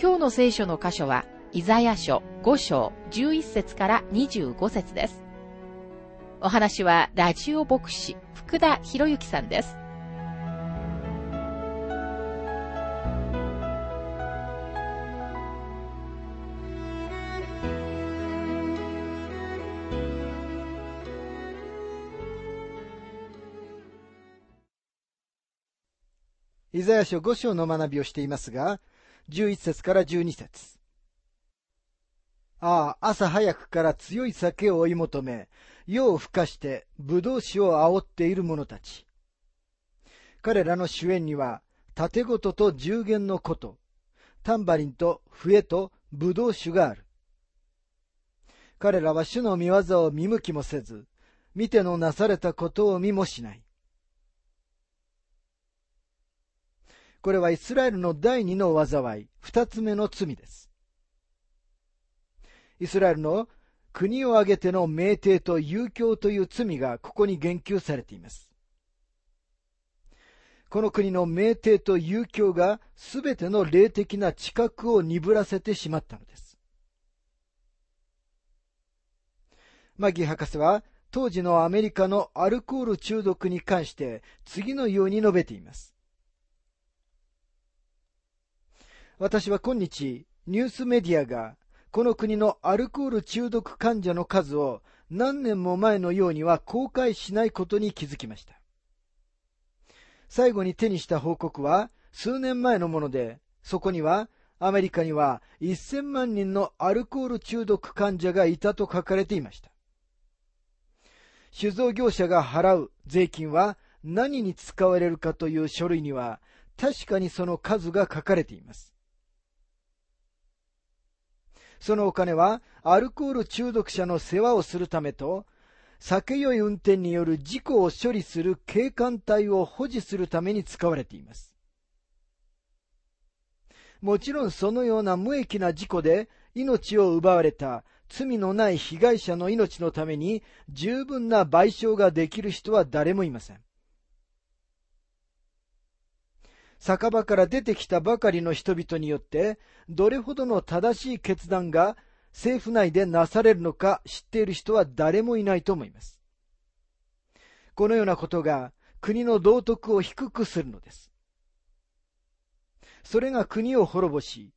今日の聖書の箇所は、イザヤ書5章11節から25節です。お話は、ラジオ牧師、福田博之さんです。イザヤ書5章の学びをしていますが、11節から12節ああ、朝早くから強い酒を追い求め、夜をふかして葡萄酒を煽っている者たち。彼らの主演には、盾事と十弦のこと、タンバリンと笛と葡萄酒がある。彼らは主の見業を見向きもせず、見てのなされたことを見もしない。これはイスラエルの第二の災い、二つ目の罪です。イスラエルの国を挙げての命定と遊興という罪がここに言及されています。この国の命定と遊興がすべての霊的な知覚を鈍らせてしまったのです。マギー博士は当時のアメリカのアルコール中毒に関して次のように述べています。私は今日、ニュースメディアが、この国のアルコール中毒患者の数を何年も前のようには公開しないことに気づきました。最後に手にした報告は数年前のもので、そこにはアメリカには1000万人のアルコール中毒患者がいたと書かれていました。酒造業者が払う税金は何に使われるかという書類には確かにその数が書かれています。そのお金はアルコール中毒者の世話をするためと、酒酔い運転による事故を処理する警官隊を保持するために使われています。もちろんそのような無益な事故で命を奪われた罪のない被害者の命のために十分な賠償ができる人は誰もいません。酒場から出てきたばかりの人々によって、どれほどの正しい決断が政府内でなされるのか知っている人は誰もいないと思います。このようなことが国の道徳を低くするのです。それが国を滅ぼし、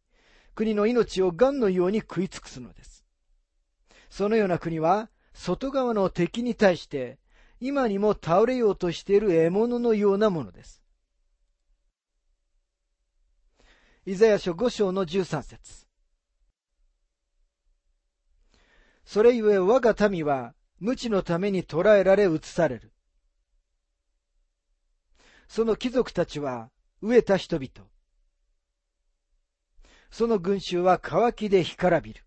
国の命を癌のように食い尽くすのです。そのような国は、外側の敵に対して、今にも倒れようとしている獲物のようなものです。イザヤ書5章の13節それゆえ我が民は無知のために捕らえられ移される。その貴族たちは飢えた人々。その群衆は乾きで干からびる。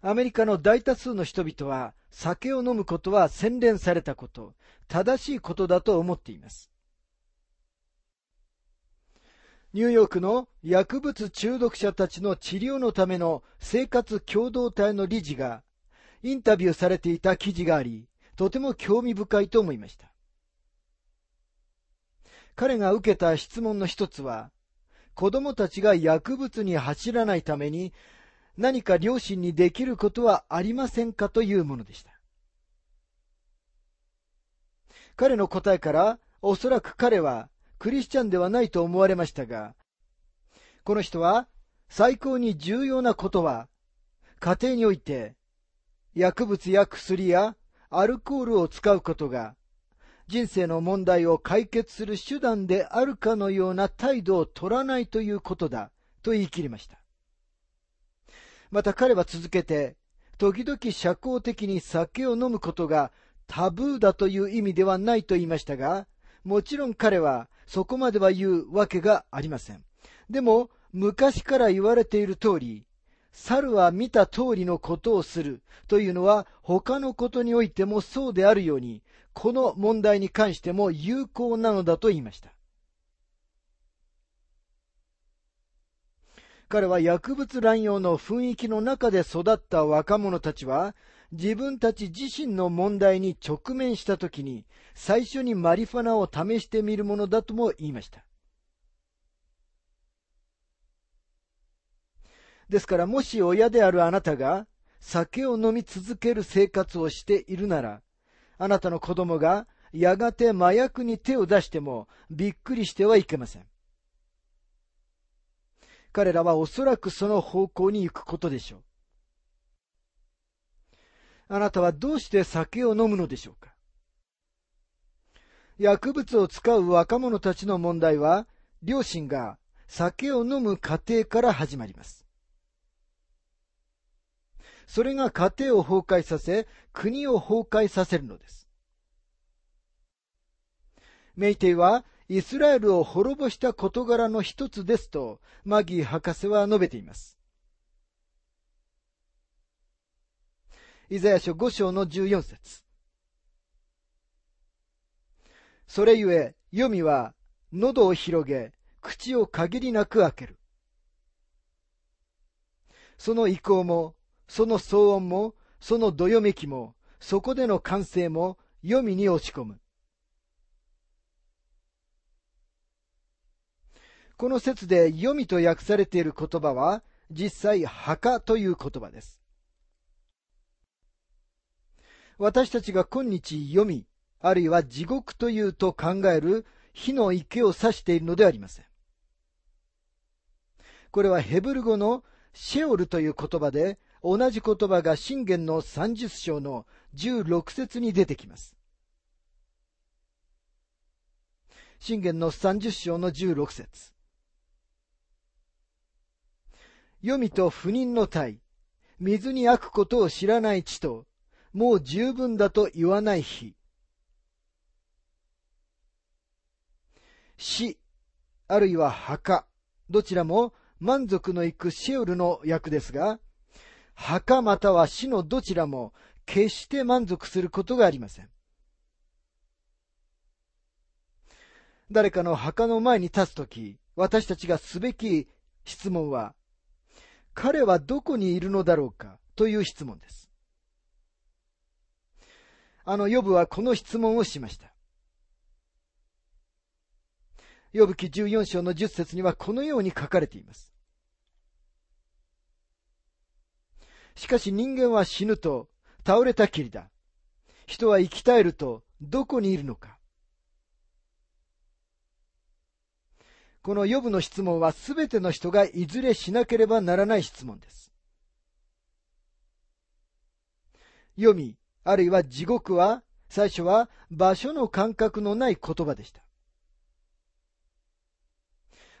アメリカの大多数の人々は酒を飲むことは洗練されたこと、正しいことだと思っています。ニューヨークの薬物中毒者たちの治療のための生活共同体の理事がインタビューされていた記事があり、とても興味深いと思いました。彼が受けた質問の一つは、子供たちが薬物に走らないために何か両親にできることはありませんかというものでした。彼の答えから、おそらく彼はクリスチャンではないと思われましたが、この人は最高に重要なことは、家庭において薬物や薬やアルコールを使うことが人生の問題を解決する手段であるかのような態度を取らないということだと言い切りました。また彼は続けて、時々社交的に酒を飲むことがタブーだという意味ではないと言いましたが、もちろん彼はそこまでは言うわけがありません。でも、昔から言われている通り、猿は見た通りのことをするというのは他のことにおいてもそうであるように、この問題に関しても有効なのだと言いました。彼は薬物乱用の雰囲気の中で育った若者たちは、自分たち自身の問題に直面したときに、最初にマリファナを試してみるものだとも言いました。ですから、もし親であるあなたが酒を飲み続ける生活をしているなら、あなたの子供がやがて麻薬に手を出してもびっくりしてはいけません。彼らはおそらくその方向に行くことでしょう。あなたはどうして酒を飲むのでしょうか？薬物を使う若者たちの問題は、両親が酒を飲む過程から始まります。それが家庭を崩壊させ、国を崩壊させるのです。メイテイはイスラエルを滅ぼした事柄の一つですと、マギー博士は述べています。イザヤ書5章の14節それゆえ、読みは、喉を広げ、口を限りなく開ける。その意向も、その騒音も、そのどよめきも、そこでの歓声も、読みに落ち込む。この説で読みと訳されている言葉は、実際、墓という言葉です。私たちが今日読み、あるいは地獄というと考える火の池を指しているのではありません。これはヘブル語のシェオルという言葉で、同じ言葉が信玄の30章の16節に出てきます。信玄の30章の16節読みと不妊の体、水に飽くことを知らない地と、もう十分だと言わない日。死、あるいは墓、どちらも満足のいくシェウルの役ですが、墓または死のどちらも決して満足することがありません。誰かの墓の前に立つとき、私たちがすべき質問は、彼はどこにいるのだろうかという質問です。あのヨブはこの質問をしました。ヨブ記14章の10節にはこのように書かれています。しかし人間は死ぬと倒れたきりだ。人は生き絶えるとどこにいるのか。このヨブの質問はすべての人がいずれしなければならない質問です。読み、あるいは地獄は、最初は場所の感覚のない言葉でした。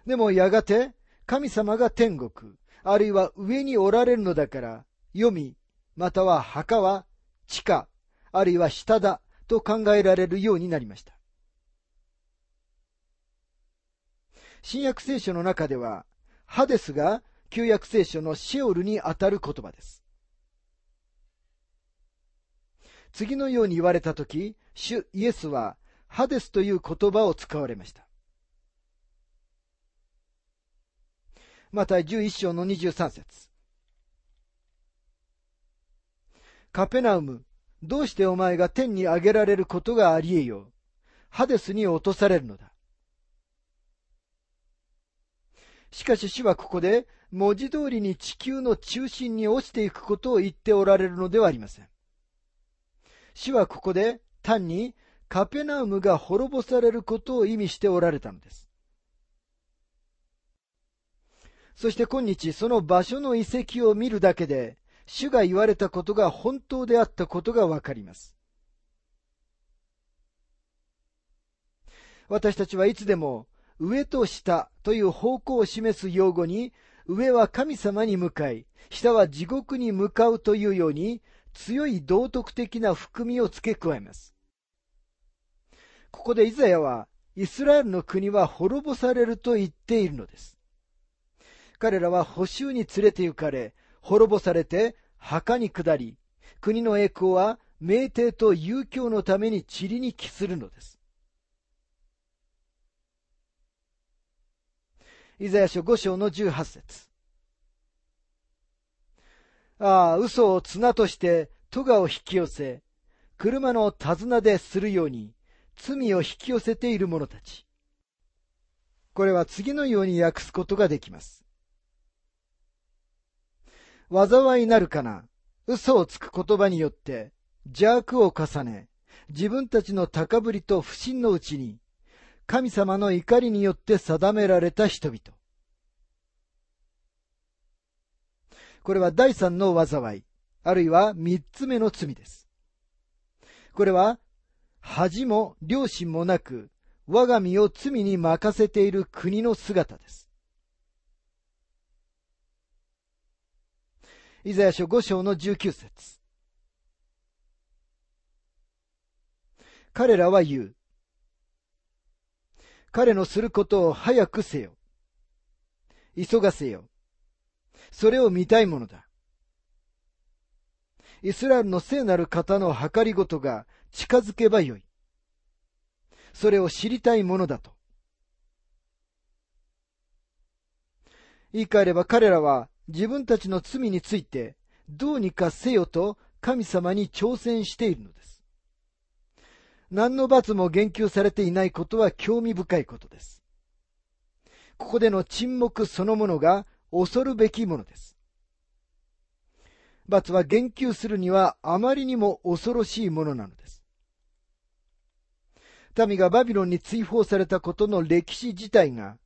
でもやがて神様が天国、あるいは上におられるのだから、読み、または墓は地下、あるいは下だと考えられるようになりました。新約聖書の中では、ハデスが旧約聖書のシオルにあたる言葉です。次のように言われたとき、主イエスはハデスという言葉を使われました。また11章の23節カペナウム、どうしてお前が天に上げられることがありえよう？ハデスに落とされるのだ。しかし主はここで文字通りに地球の中心に落ちていくことを言っておられるのではありません。主はここで単にカペナウムが滅ぼされることを意味しておられたのです。そして今日その場所の遺跡を見るだけで主が言われたことが本当であったことがわかります。私たちはいつでも上と下という方向を示す用語に、上は神様に向かい、下は地獄に向かうというように、強い道徳的な含みを付け加えます。ここでイザヤは、イスラエルの国は滅ぼされると言っているのです。彼らは補修に連れて行かれ、滅ぼされて墓に下り、国の栄光は名帝と遊興のために塵に帰するのです。イザヤ書5章の18節ああ、嘘を綱として戸川を引き寄せ、車の手綱でするように罪を引き寄せている者たち。これは次のように訳すことができます。災いなるかな、嘘をつく言葉によって邪悪を重ね、自分たちの高ぶりと不信のうちに、神様の怒りによって定められた人々。これは第三の災い、あるいは三つ目の罪です。これは、恥も良心もなく、我が身を罪に任せている国の姿です。イザヤ書5章の19節彼らは言う。彼のすることを早くせよ。急がせよ。それを見たいものだ。イスラエルの聖なる方の計りごとが近づけばよい。それを知りたいものだと。言い換えれば彼らは自分たちの罪についてどうにかせよと神様に挑戦しているのです。何の罰も言及されていないことは興味深いことです。ここでの沈黙そのものが恐るべきものです。罰は言及するにはあまりにも恐ろしいものなのです。民がバビロンに追放されたことの歴史自体が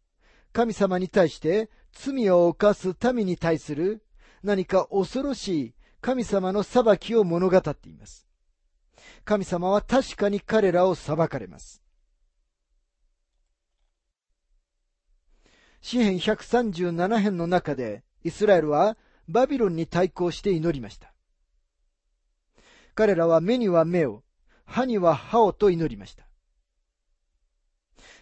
神様に対して罪を犯す民に対する何か恐ろしい神様の裁きを物語っています。神様は確かに彼らを裁かれます。詩編137編の中でイスラエルはバビロンに対抗して祈りました。彼らは目には目を、歯には歯をと祈りました。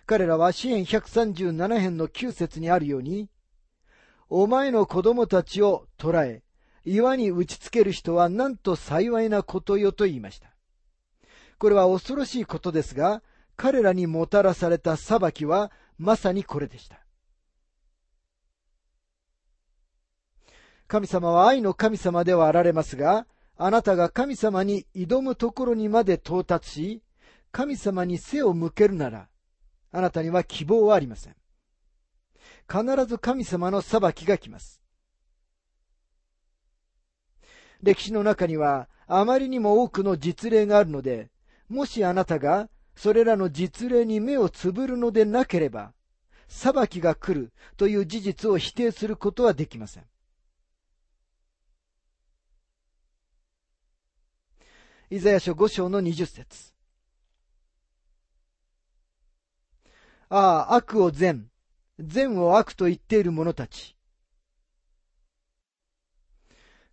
彼らは詩編137編の9節にあるように、お前の子供たちを捕らえ、岩に打ちつける人はなんと幸いなことよと言いました。これは恐ろしいことですが、彼らにもたらされた裁きはまさにこれでした。神様は愛の神様ではあられますが、あなたが神様に挑むところにまで到達し、神様に背を向けるなら、あなたには希望はありません。必ず神様の裁きが来ます。歴史の中にはあまりにも多くの実例があるので、もしあなたがそれらの実例に目をつぶるのでなければ、裁きが来るという事実を否定することはできません。イザヤ書5章の20節ああ、悪を善、善を悪と言っている者たち。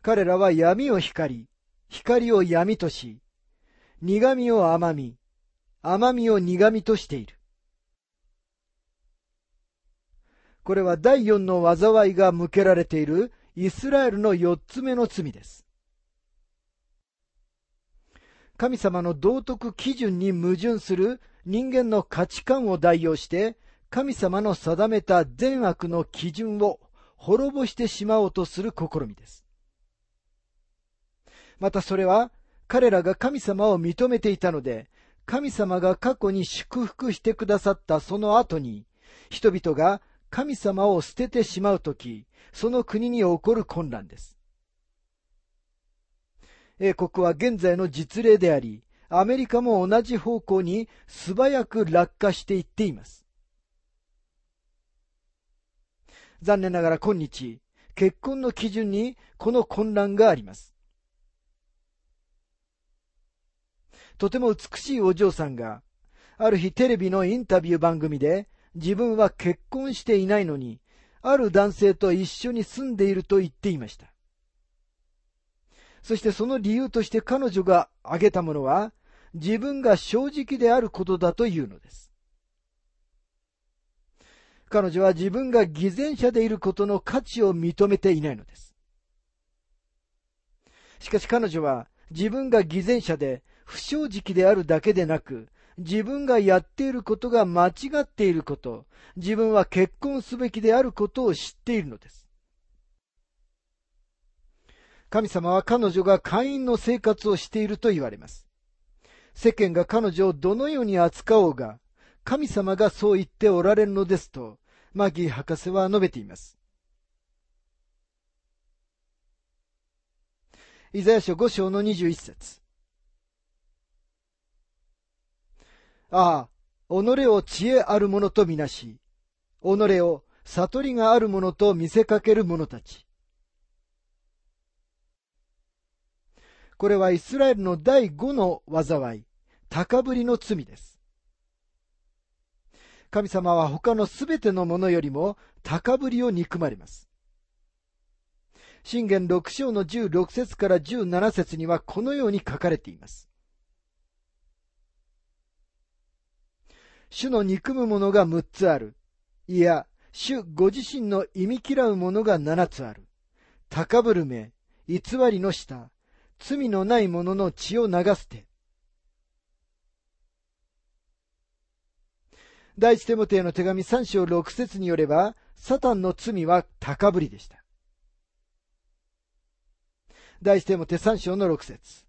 彼らは闇を光、光を闇とし、苦味を甘み、甘みを苦味としている。これは第四の災いが向けられているイスラエルの四つ目の罪です。神様の道徳基準に矛盾する人間の価値観を代用して神様の定めた善悪の基準を滅ぼしてしまおうとする試みです。またそれは彼らが神様を認めていたので、神様が過去に祝福してくださったその後に、人々が神様を捨ててしまうとき、その国に起こる混乱です。英国は現在の実例であり、アメリカも同じ方向に素早く落下していっています。残念ながら今日、結婚の基準にこの混乱があります。とても美しいお嬢さんが、ある日テレビのインタビュー番組で、自分は結婚していないのに、ある男性と一緒に住んでいると言っていました。そしてその理由として彼女が挙げたものは、自分が正直であることだというのです。彼女は自分が偽善者でいることの価値を認めていないのです。しかし彼女は自分が偽善者で不正直であるだけでなく、自分がやっていることが間違っていること、自分は結婚すべきであることを知っているのです。神様は彼女が会員の生活をしていると言われます。世間が彼女をどのように扱おうが、神様がそう言っておられるのですと、マギー博士は述べています。イザヤ書5章の21節ああ、己を知恵ある者とみなし、己を悟りがある者と見せかける者たち。これはイスラエルの第五の災い、高ぶりの罪です。神様は他のすべてのものよりも高ぶりを憎まれます。信玄六章の十六節から十七節にはこのように書かれています。主の憎むものが六つある。いや、主ご自身の忌み嫌うものが七つある。高ぶる目、偽りの舌、罪のない者の血を流すて。第一テモテへの手紙3章6節によれば、サタンの罪は高ぶりでした。第一テモテ3章の6節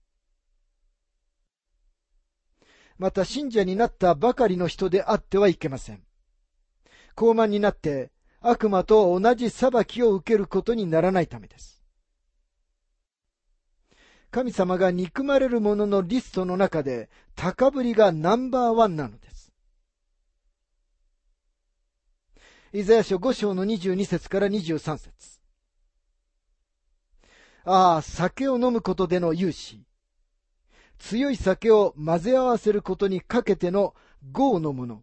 また信者になったばかりの人であってはいけません。高慢になって悪魔と同じ裁きを受けることにならないためです。神様が憎まれる者のリストの中で高ぶりがナンバーワンなのです。イザヤ書5章の22節から23節ああ、酒を飲むことでの勇士。強い酒を混ぜ合わせることにかけての豪の者。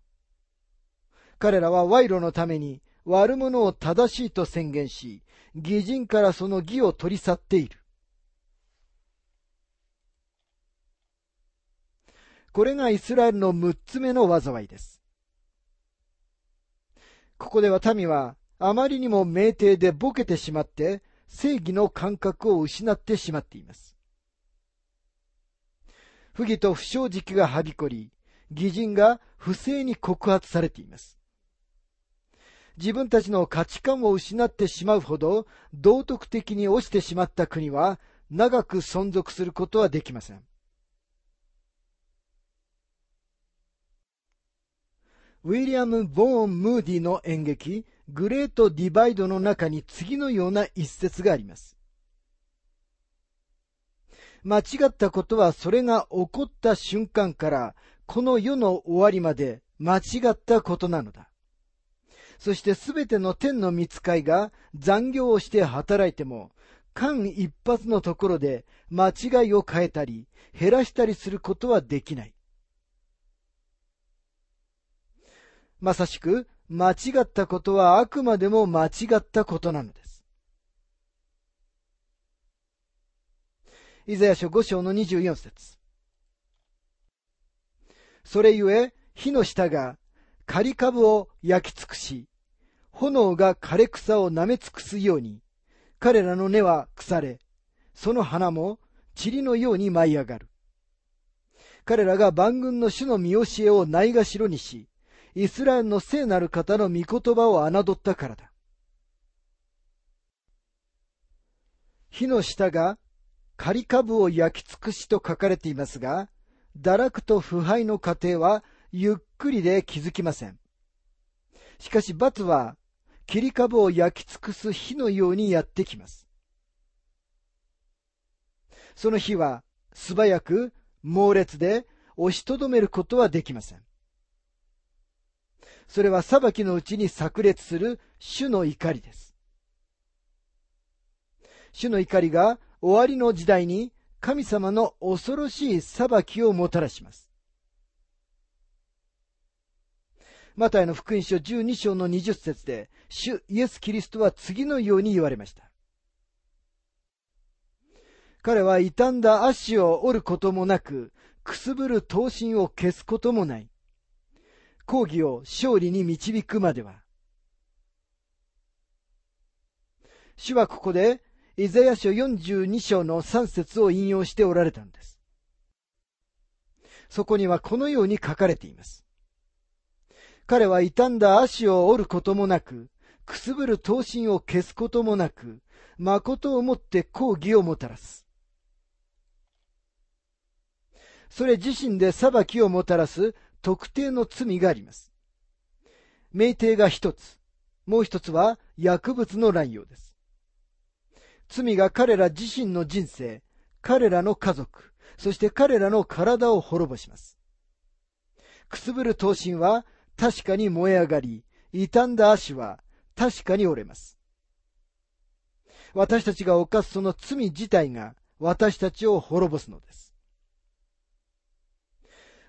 彼らは賄賂のために悪者を正しいと宣言し、義人からその義を取り去っている。これがイスラエルの6つ目の災いです。ここでは民はあまりにも酩酊でボケてしまって正義の感覚を失ってしまっています。不義と不正直がはびこり、義人が不正に告発されています。自分たちの価値観を失ってしまうほど道徳的に落ちてしまった国は長く存続することはできません。ウィリアム・ボーン・ムーディの演劇、グレート・ディバイドの中に次のような一節があります。間違ったことはそれが起こった瞬間からこの世の終わりまで間違ったことなのだ。そしてすべての天の見つかいが残業をして働いても間一髪のところで間違いを変えたり減らしたりすることはできない。まさしく、間違ったことはあくまでも間違ったことなのです。イザヤ書5章の24節それゆえ、火の下が刈り株を焼き尽くし、炎が枯れ草を舐め尽くすように、彼らの根は腐れ、その花も塵のように舞い上がる。彼らが万軍の主の見教えをないがしろにし、イスラエルの聖なる方の御言葉を侮ったからだ。火の下が仮株を焼き尽くしと書かれていますが、堕落と腐敗の過程はゆっくりで気づきません。しかし罰は切り株を焼き尽くす火のようにやってきます。その火は素早く猛烈で押しとどめることはできません。それは裁きのうちに炸裂する主の怒りです。主の怒りが終わりの時代に神様の恐ろしい裁きをもたらします。マタイの福音書12章の20節で、主イエス・キリストは次のように言われました。彼は傷んだ足を折ることもなく、くすぶる刀身を消すこともない。抗議を勝利に導くまでは、主はここで、イザヤ書42章の3節を引用しておられたのです。そこにはこのように書かれています。彼は傷んだ足を折ることもなく、くすぶる刀身を消すこともなく、誠をもって抗議をもたらす。それ自身で裁きをもたらす特定の罪があります。命定が一つ、もう一つは薬物の乱用です。罪が彼ら自身の人生、彼らの家族、そして彼らの体を滅ぼします。くすぶる刀身は確かに燃え上がり、傷んだ足は確かに折れます。私たちが犯すその罪自体が私たちを滅ぼすのです。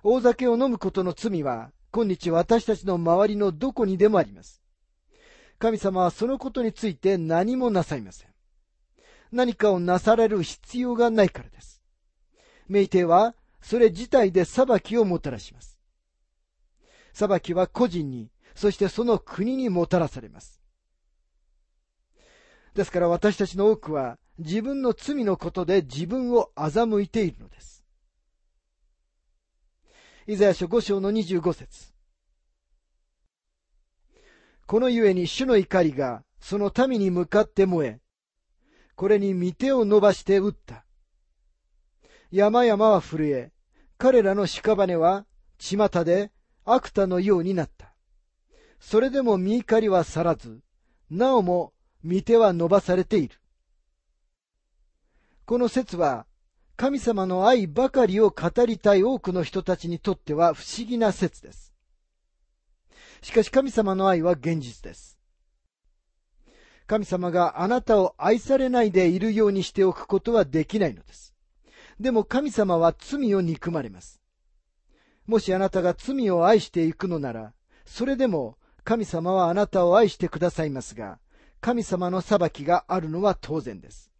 大酒を飲むことの罪は今日私たちの周りのどこにでもあります。神様はそのことについて何もなさいません。何かをなされる必要がないからです。命定はそれ自体で裁きをもたらします。裁きは個人に、そしてその国にもたらされます。ですから私たちの多くは自分の罪のことで自分を欺いているのです。イザヤ書5章の25節このゆえに主の怒りがその民に向かって燃え、これに御手を伸ばして撃った。山々は震え、彼らの屍は巷で悪田のようになった。それでも見怒りは去らず、なおも御手は伸ばされている。この説は、神様の愛ばかりを語りたい多くの人たちにとっては不思議な説です。しかし神様の愛は現実です。神様があなたを愛されないでいるようにしておくことはできないのです。でも神様は罪を憎まれます。もしあなたが罪を愛していくのなら、それでも神様はあなたを愛してくださいますが、神様の裁きがあるのは当然です。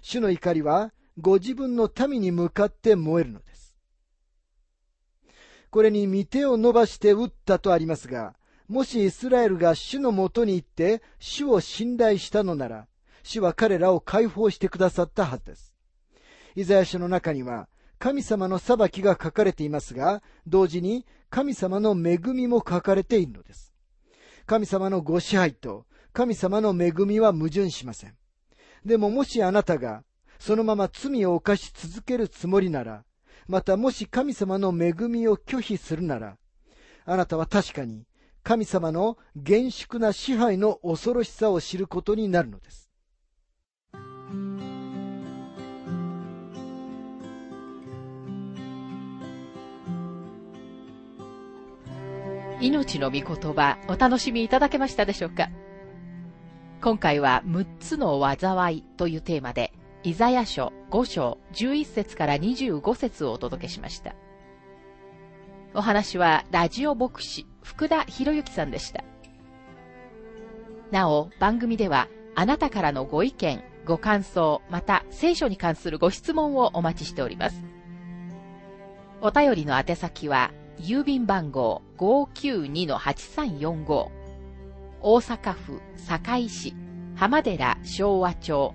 主の怒りはご自分の民に向かって燃えるのです。これに御手を伸ばして撃ったとありますが、もしイスラエルが主のもとに行って主を信頼したのなら、主は彼らを解放してくださったはずです。イザヤ書の中には、神様の裁きが書かれていますが、同時に神様の恵みも書かれているのです。神様のご支配と神様の恵みは矛盾しません。でももしあなたがそのまま罪を犯し続けるつもりなら、またもし神様の恵みを拒否するなら、あなたは確かに神様の厳粛な支配の恐ろしさを知ることになるのです。命の御言葉、お楽しみいただけましたでしょうか？今回は6つの災いというテーマで、イザヤ書5章11節から25節をお届けしました。お話はラジオ牧師福田博之さんでした。なお、番組ではあなたからのご意見、ご感想、また聖書に関するご質問をお待ちしております。お便りの宛先は、郵便番号592-8345大阪府堺市浜寺昭和町